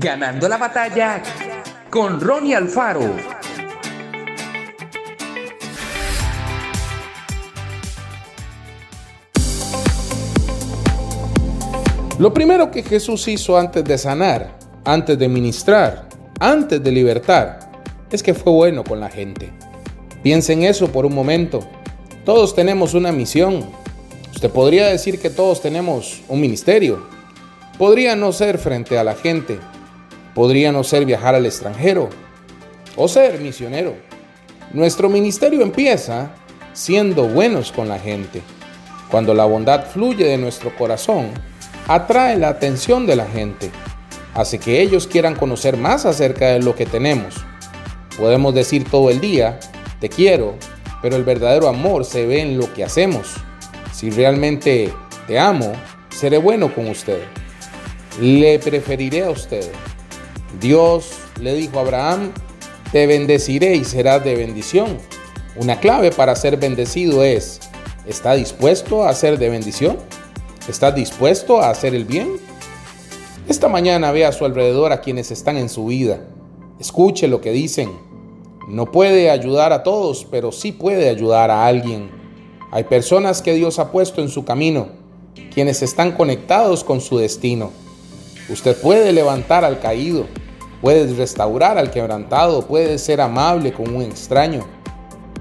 Ganando la batalla con Ronnie Alfaro. Lo primero que Jesús hizo antes de sanar, antes de ministrar, antes de libertar, es que fue bueno con la gente. Piensa en eso por un momento. Todos tenemos una misión. Usted podría decir que todos tenemos un ministerio. Podría no ser frente a la gente. Podría no ser viajar al extranjero o ser misionero. Nuestro ministerio empieza siendo buenos con la gente. Cuando la bondad fluye de nuestro corazón, atrae la atención de la gente, hace que ellos quieran conocer más acerca de lo que tenemos. Podemos decir todo el día, te quiero, pero el verdadero amor se ve en lo que hacemos. Si realmente te amo, seré bueno con usted. Le preferiré a usted. Dios le dijo a Abraham, te bendeciré y serás de bendición. Una clave para ser bendecido es, ¿está dispuesto a ser de bendición? ¿Estás dispuesto a hacer el bien? Esta mañana ve a su alrededor a quienes están en su vida. Escuche lo que dicen. No puede ayudar a todos, pero sí puede ayudar a alguien. Hay personas que Dios ha puesto en su camino, quienes están conectados con su destino. Usted puede levantar al caído, puede restaurar al quebrantado, puede ser amable con un extraño.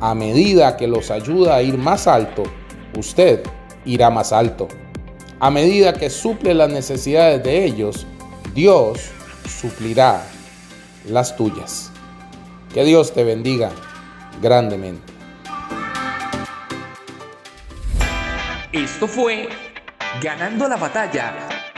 A medida que los ayuda a ir más alto, usted irá más alto. A medida que suple las necesidades de ellos, Dios suplirá las tuyas. Que Dios te bendiga grandemente. Esto fue Ganando la batalla